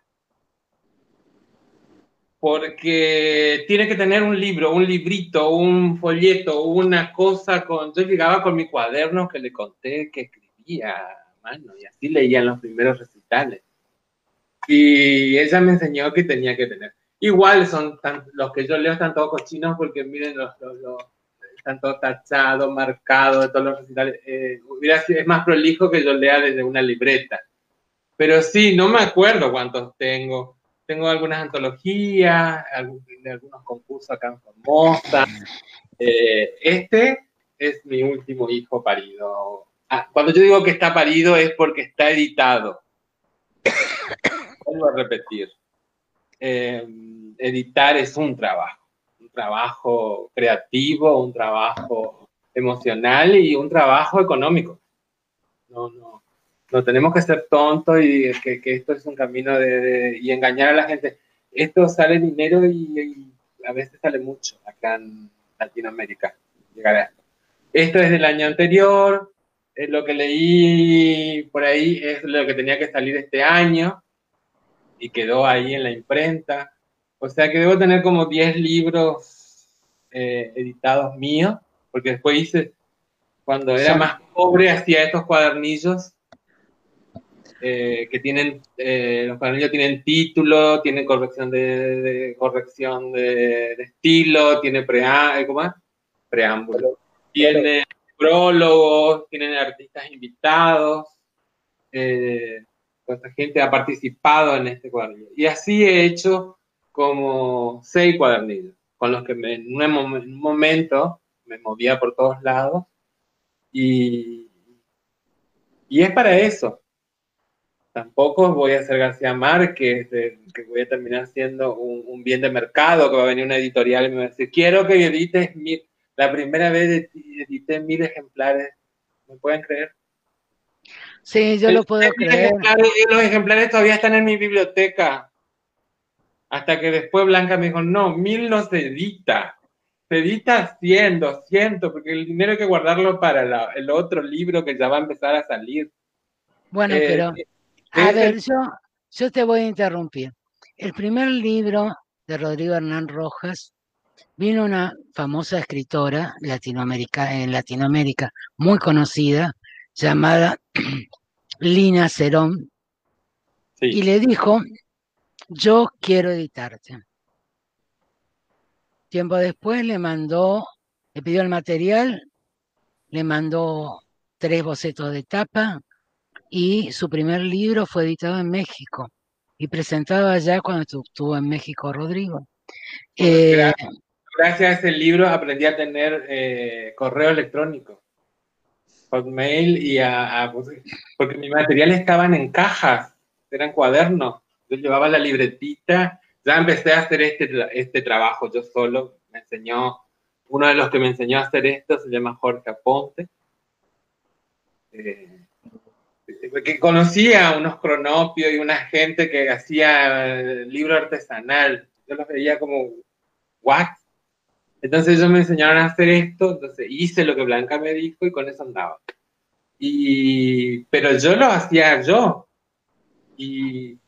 porque tiene que tener un libro, un librito, un folleto, una cosa con... Yo llegaba con mi cuaderno que le conté que escribía mano y así leían los primeros recitales. Y ella me enseñó que tenía que tener. Igual son los que yo leo están todos cochinos porque miren los, están todos tachados, marcados todos los recitales. Eh, es más prolijo que yo lea desde una libreta. Pero sí, no me acuerdo cuántos tengo tengo algunas antologías, de algunos concursos acá en Formosa. Eh, este es mi último hijo parido. Ah, cuando yo digo que está parido es porque está editado. Vuelvo a repetir. Eh, editar es un trabajo, un trabajo creativo, un trabajo emocional y un trabajo económico. No, no, no tenemos que ser tontos y que, esto es un camino de, y engañar a la gente. Esto sale dinero y, a veces sale mucho acá en Latinoamérica. Llegar a esto. esto es del año anterior, es lo que leí por ahí, es lo que tenía que salir este año y quedó ahí en la imprenta. O sea que debo tener como 10 libros eh, editados míos, porque después hice, cuando era más pobre, hacía estos cuadernillos eh, que tienen, eh, los cuadernillos tienen título, tienen corrección de, corrección de, estilo, tiene eh, preámbulo, tiene prólogos, tienen artistas invitados, eh, esta gente ha participado en este cuadernillo. Y así he hecho como seis cuadernillos, con los que en, un, momento me movía por todos lados y, y es para eso, tampoco voy a ser García Márquez, que voy a terminar siendo un, bien de mercado, que va a venir una editorial y me va a decir, quiero que edites la primera vez edité mil ejemplares. ¿Me pueden creer? Sí, yo lo puedo creer. los ejemplares todavía están en mi biblioteca. Hasta que después Blanca me dijo, no, mil no se edita. Se edita 100, 200, porque el dinero hay que guardarlo para el otro libro que ya va a empezar a salir. Bueno, eh, pero a ver, yo, yo te voy a interrumpir. El primer libro de Rodrigo Hernán Rojas vino una famosa escritora latinoamérica, en Latinoamérica muy conocida llamada Lina Cerón y le dijo, yo quiero editarte. Tiempo después le mandó, le pidió el material, le mandó tres bocetos de tapa, y su primer libro fue editado en México y presentado allá cuando estuvo en México Rodrigo. Eh, gracias, a ese libro aprendí a tener eh, correo electrónico. Hotmail y a, porque mi material estaban en cajas, eran cuadernos. Yo llevaba la libretita, ya empecé a hacer este, este trabajo yo solo, me enseñó, uno de los que me enseñó a hacer esto se llama Jorge Aponte. Eh, que conocía unos cronopios y una gente que hacía libro artesanal. Yo los veía como, ¿what? Entonces ellos me enseñaron a hacer esto, entonces hice lo que Blanca me dijo y con eso andaba. Y, pero yo lo hacía yo. Y,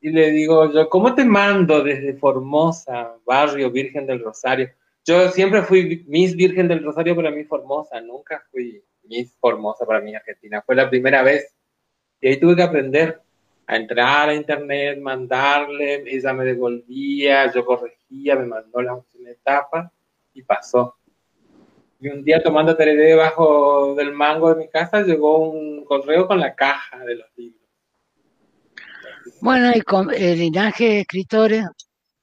y le digo yo, ¿cómo te mando desde Formosa, barrio Virgen del Rosario? Yo siempre fui Miss Virgen del Rosario para mí Formosa, nunca fui Miss Formosa para mí Argentina. Fue la primera vez. Y ahí tuve que aprender a entrar a internet, mandarle, ella me devolvía, yo corregía, me mandó la última etapa y pasó. Y un día tomando tereré debajo del mango de mi casa llegó un correo con la caja de los libros. Bueno, y con el linaje de escritores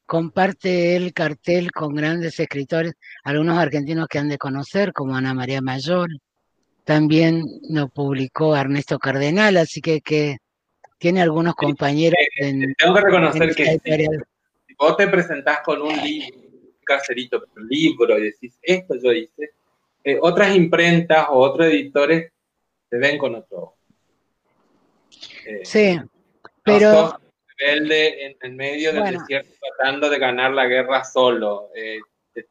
comparte el cartel con grandes escritores, algunos argentinos que han de conocer, como Ana María Mayor. También lo publicó Ernesto Cardenal, así que, que tiene algunos compañeros. en, tengo que reconocer que si vos te presentás con un libro caserito, libro, y decís, esto yo hice, eh, otras imprentas o otros editores se ven con otro. Eh, sí, pero... Rebelde en, medio del desierto tratando de ganar la guerra solo. Eh,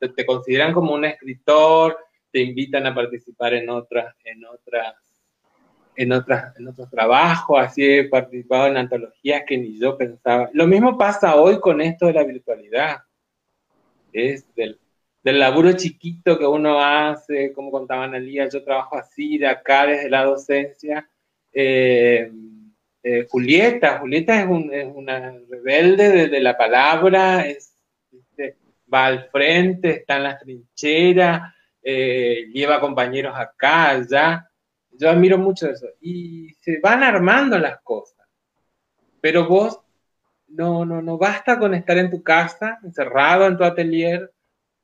te, consideran como un escritor, te invitan a participar en otras, en otras, en otras, en otros trabajos, así he participado en antologías que ni yo pensaba. Lo mismo pasa hoy con esto de la virtualidad es del, del laburo chiquito que uno hace, como contaban Analia, yo trabajo así de acá desde la docencia. Eh, eh, Julieta, Julieta es, una rebelde desde la palabra, es, este, va al frente, está en las trincheras, eh, lleva compañeros acá, allá. Yo admiro mucho eso. Y se van armando las cosas. Pero vos no, no, no basta con estar en tu casa, encerrado en tu atelier,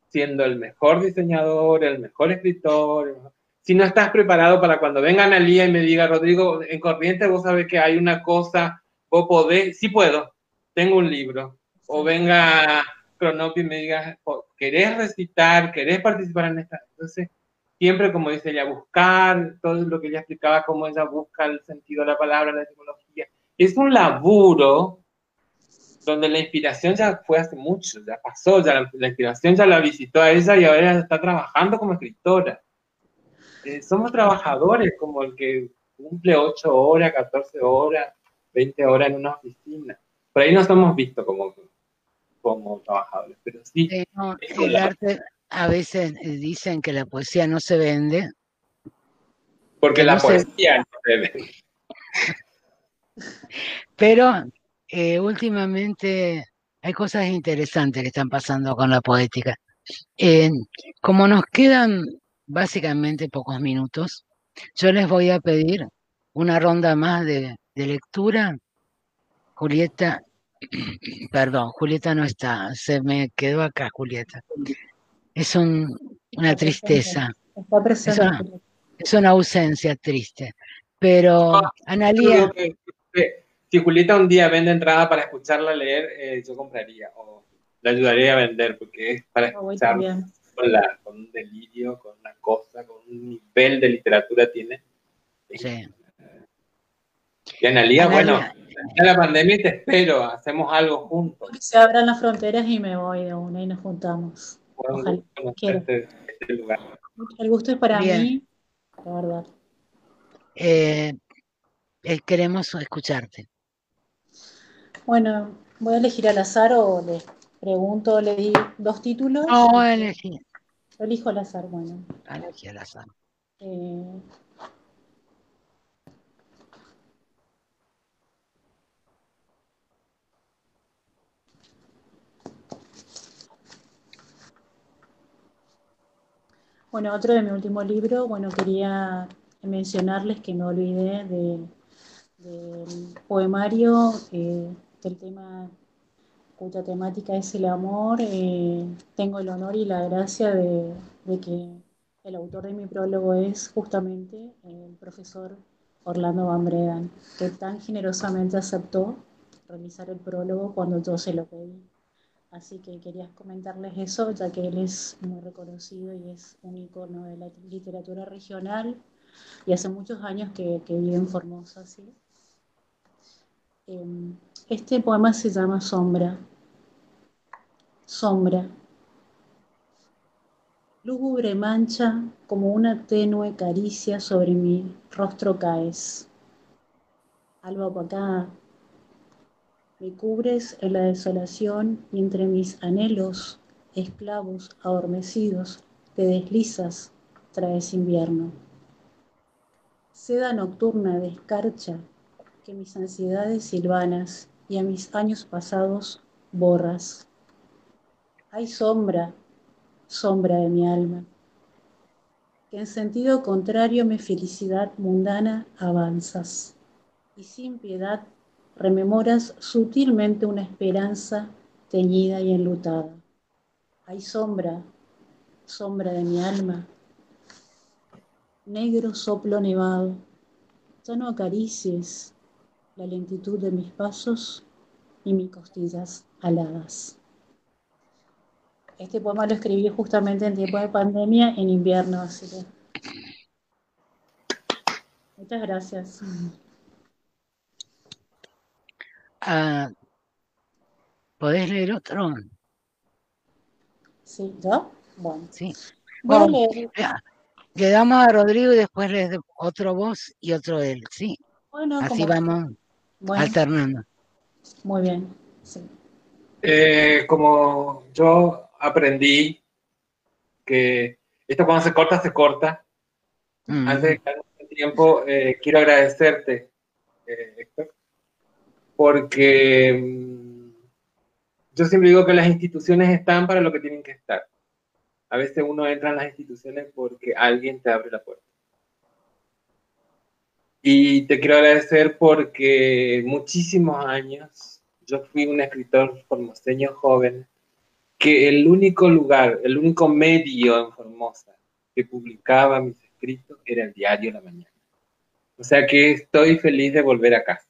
siendo el mejor diseñador, el mejor escritor. Si no estás preparado para cuando venga Analía y me diga, Rodrigo, en Corriente vos sabés que hay una cosa, vos podés, sí puedo, tengo un libro. O venga Cronopi y me diga, ¿querés recitar? ¿Querés participar en esta? Entonces, siempre, como dice ella, buscar todo lo que ella explicaba, cómo ella busca el sentido de la palabra, la etimología. Es un laburo donde la inspiración ya fue hace mucho, ya pasó, ya la, inspiración ya la visitó a ella y ahora está trabajando como escritora. Eh, somos trabajadores como el que cumple 8 horas, 14 horas, 20 horas en una oficina. Por ahí nos hemos visto como, como trabajadores, pero sí. el arte, a veces eh, dicen que la poesía no se vende. Porque la poesía no se vende. Pero eh, últimamente hay cosas interesantes que están pasando con la poética. Eh, como nos quedan básicamente pocos minutos, yo les voy a pedir una ronda más de, lectura. Julieta, perdón, Julieta no está, se me quedó acá Julieta. Es una tristeza. Es una, es una ausencia triste. Pero, ah, Analía si Julieta un día vende entrada para escucharla leer, eh, yo compraría o la ayudaría a vender porque es para ah, escuchar con, un delirio, con una cosa, con un nivel de literatura tiene. Sí. Y Analia, bueno, ya la pandemia te espero, hacemos algo juntos. Se abran las fronteras y me voy de una y nos juntamos. Ojalá. Este, este lugar. El gusto es para mí, la verdad. Eh, eh, queremos escucharte. Bueno, voy a elegir al azar o les pregunto, le di dos títulos. No, elegí. Elijo al azar, bueno. Elegí al azar. Eh, bueno, otro de mi último libro, bueno, quería mencionarles que me olvidé de, del poemario eh, el tema cuya temática es el amor, eh, tengo el honor y la gracia de, que El autor de mi prólogo es justamente el profesor Orlando Van Bredan, que tan generosamente aceptó realizar el prólogo cuando yo se lo pedí. Así que quería comentarles eso, ya que él es muy reconocido y es un icono de la literatura regional y hace muchos años que, vive en Formosa. ¿sí? Em, este poema se llama Sombra. Sombra lúgubre mancha, como una tenue caricia sobre mi rostro caes. Alba opacada, me cubres en la desolación y entre mis anhelos, esclavos adormecidos, te deslizas, traes invierno. Seda nocturna de escarcha que mis ansiedades silvanas y a mis años pasados borras. Hay sombra sombra de mi alma, que en sentido contrario mi felicidad mundana avanzas, y sin piedad rememoras sutilmente una esperanza teñida y enlutada. Hay sombra, sombra de mi alma, negro soplo nevado, ya no acaricies la lentitud de mis pasos y mis costillas aladas. Este poema lo escribí justamente en tiempo de pandemia, en invierno, así que. Muchas gracias. Ah, ¿Podés leer otro? Sí, ¿yo? Bueno. Sí. Le damos a Rodrigo y después le otro vos y otro él, ¿sí? Bueno, Así vamos alternando. Muy bien, sí. Eh, como yo aprendí que esto cuando se corta, se corta. Mm. Antes de que el tiempo, eh, quiero agradecerte, eh, Héctor, porque mm, yo siempre digo que las instituciones están para lo que tienen que estar. A veces uno entra en las instituciones porque alguien te abre la puerta. Y te quiero agradecer porque muchísimos años yo fui un escritor formoseño joven que el único lugar, el único medio en Formosa que publicaba mis escritos era el diario La Mañana. O sea que estoy feliz de volver a casa.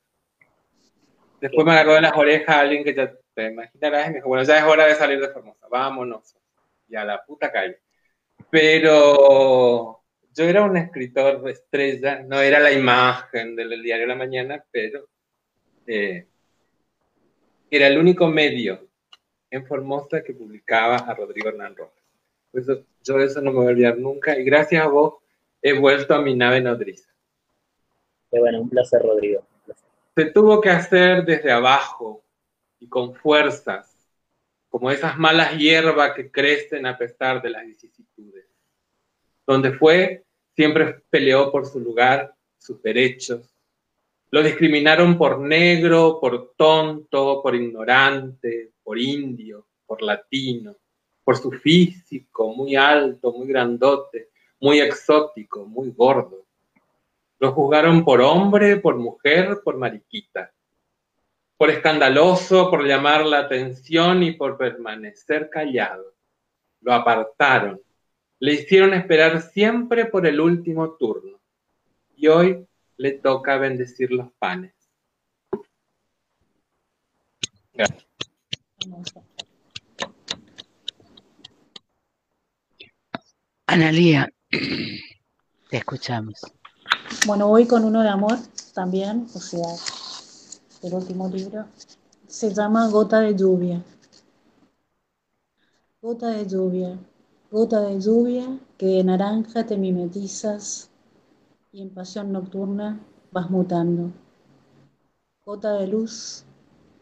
Después me agarró de las orejas alguien que ya te imaginarás y me dijo, bueno, ya es hora de salir de Formosa, vámonos. Y a la puta calle. Pero yo era un escritor de estrella, no era la imagen del diario La Mañana, pero eh, era el único medio en Formosa que publicaba a Rodrigo Hernán Rojas. Pues yo eso no me voy a olvidar nunca y gracias a vos he vuelto a mi nave nodriza. Qué bueno, un placer, Rodrigo. Se tuvo que hacer desde abajo y con fuerzas, como esas malas hierbas que crecen a pesar de las vicisitudes. Donde fue, siempre peleó por su lugar, sus derechos. Lo discriminaron por negro, por tonto, por ignorante, por indio, por latino, por su físico muy alto, muy grandote, muy exótico, muy gordo. Lo juzgaron por hombre, por mujer, por mariquita, por escandaloso, por llamar la atención y por permanecer callado. Lo apartaron, le hicieron esperar siempre por el último turno y hoy le toca bendecir los panes. Gracias. Analía, te escuchamos. Bueno, voy con uno de amor también, o sea, el último libro. Se llama Gota de lluvia. Gota de lluvia, gota de lluvia que de naranja te mimetizas y en pasión nocturna vas mutando. Gota de luz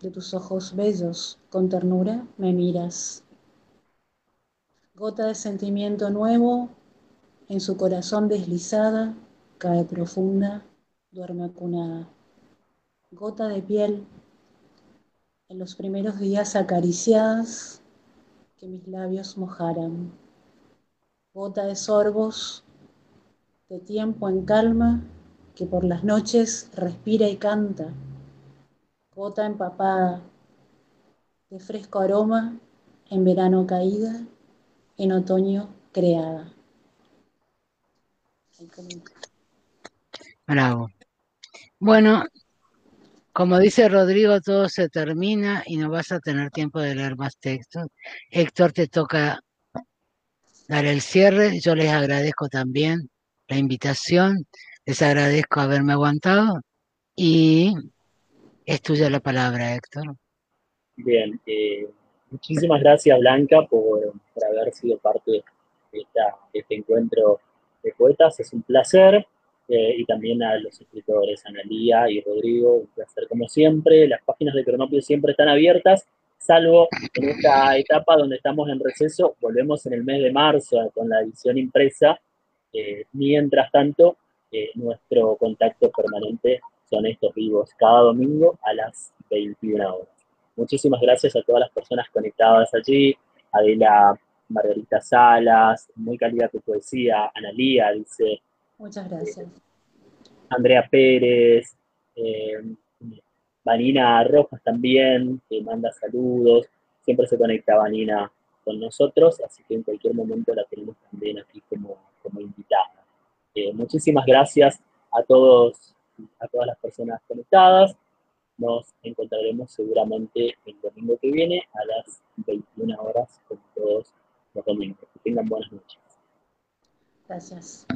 de tus ojos bellos, con ternura me miras. Gota de sentimiento nuevo, en su corazón deslizada, cae profunda, duerme acunada. Gota de piel, en los primeros días acariciadas, que mis labios mojaran. Gota de sorbos, de tiempo en calma, que por las noches respira y canta gota empapada de fresco aroma, en verano caída, en otoño creada. Bravo. Bueno, como dice Rodrigo, todo se termina y no vas a tener tiempo de leer más textos. Héctor, te toca dar el cierre. Yo les agradezco también la invitación, les agradezco haberme aguantado y es tuya la palabra, Héctor. Bien, eh, muchísimas gracias Blanca por, haber sido parte de, este encuentro de poetas. Es un placer. Eh, y también a los escritores, Analía y Rodrigo, un placer como siempre. Las páginas de Cronopio siempre están abiertas, salvo en esta etapa donde estamos en receso. Volvemos en el mes de marzo con la edición impresa. Eh, mientras tanto, nuestro contacto permanente son estos vivos cada domingo a las 21 horas. Muchísimas gracias a todas las personas conectadas allí, Adela Margarita Salas, muy calidad de poesía, Analía dice. Muchas gracias. Andrea Pérez, eh, Vanina Rojas también, que manda saludos, siempre se conecta Vanina con nosotros, así que en cualquier momento la tenemos también aquí como, como invitada. Eh, muchísimas gracias a todos a todas las personas conectadas. Nos encontraremos seguramente el domingo que viene a las 21 horas con todos los domingos. Que tengan buenas noches. Gracias.